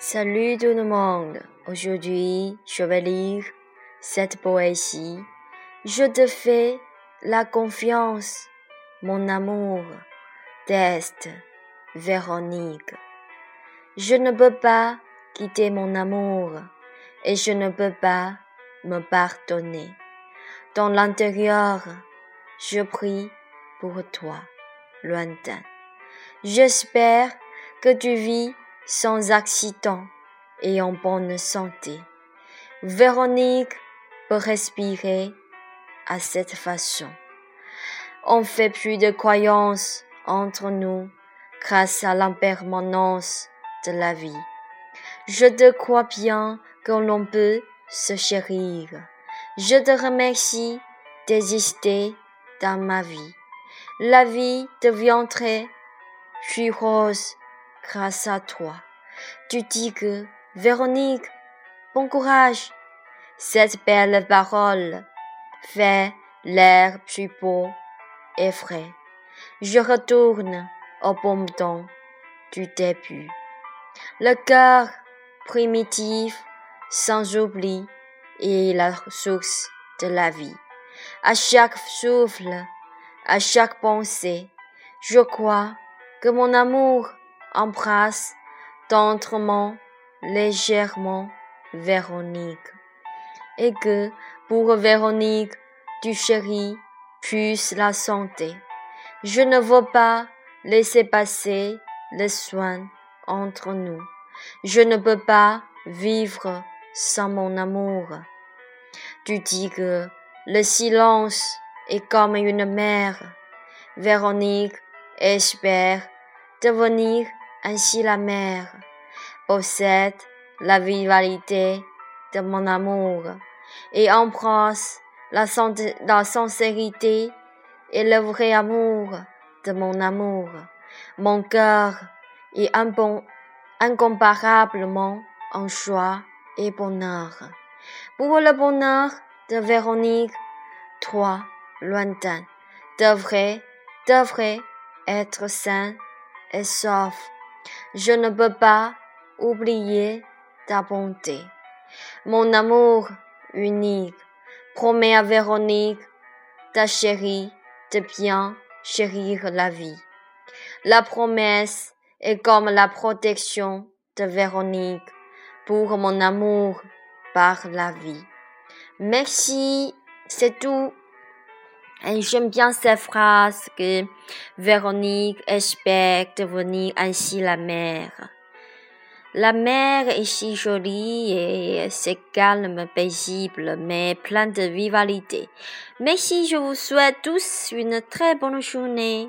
Salut tout le monde. Aujourd'hui, je vais lire cette poésie. Je te fais la confiance, mon amour. Test, Véronique. Je ne peux pas quitter mon amour et je ne peux pas me pardonner. Dans l'intérieur, je prie pour toi, lointain. J'espère que tu vis sans accident et en bonne santé. Véronique peut respirer à cette façon. On fait plus de croyances entre nous grâce à l'impermanence de la vie. Je te crois bien que l'on peut se chérir. Je te remercie d'exister dans ma vie. La vie deviendrait plus rose grâce à toi. Tu dis que, Véronique, bon courage. Cette belle parole fait l'air plus beau et frais. Je retourne au bon temps du début. Le cœur primitif, sans oubli, est la source de la vie. À chaque souffle, à chaque pensée, je crois que mon amour embrasse tendrement, légèrement Véronique, et que pour Véronique, tu chéris plus la santé. Je ne veux pas laisser passer le soin entre nous. Je ne peux pas vivre sans mon amour. Tu dis que le silence est comme une mer. Véronique espère devenir ainsi la mer, possède la vivalité de mon amour et embrasse la, la sincérité et le vrai amour de mon amour. Mon cœur est un bon, incomparablement en joie et bonheur. Pour le bonheur de Véronique, toi, lointain, devrais, devrais être sain et sauf. Je ne peux pas oublier ta bonté. Mon amour unique promet à Véronique, ta chérie, de bien chérir la vie. La promesse est comme la protection de Véronique pour mon amour par la vie. Merci, c'est tout. J'aime bien cette phrase que Véronique espère devenir ainsi la mère. La mer est si jolie et c'est calme, paisible, mais plein de vivalité. Merci, je vous souhaite tous une très bonne journée.